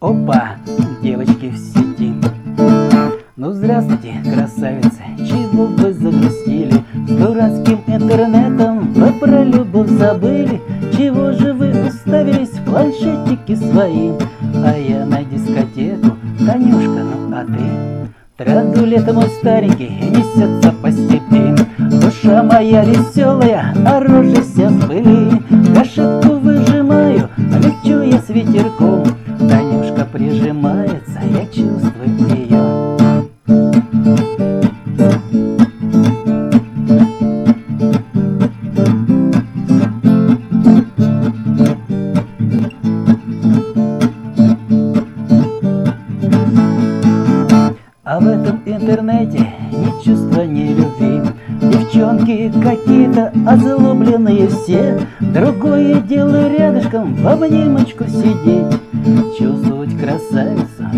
Опа, девочки в сети. Ну здравствуйте, красавицы, чего вы загрустили? С дурацким интернетом вы про любовь забыли Чего же вы уставились в планшетики свои? А я на дискотеку, Танюшка, ну а ты? Традулет мой старенький несется по степи Душа моя веселая, а рожи все в пыли прижимается, я чувствую ее А в этом интернете ни чувства, ни любви. Девчонки какие-то озлобленные все. Другое дело рядышком в обнимочку сидеть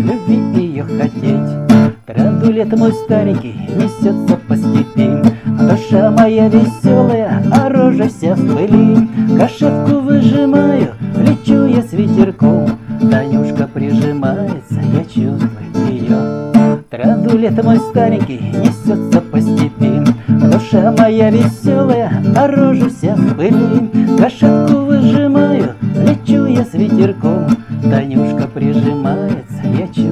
любви ее хотеть. Традулет мой старенький несется по степи? Душа моя веселая, а рожа вся в пыли. Кошетку выжимаю, лечу я с ветерком. Танюшка прижимается, я чувствую ее Традулет мой старенький несется по степи? Душа моя веселая, а рожа вся в пыли. Кошетку выжимаю, лечу я с ветерком. Танюшка прижимается, чувствую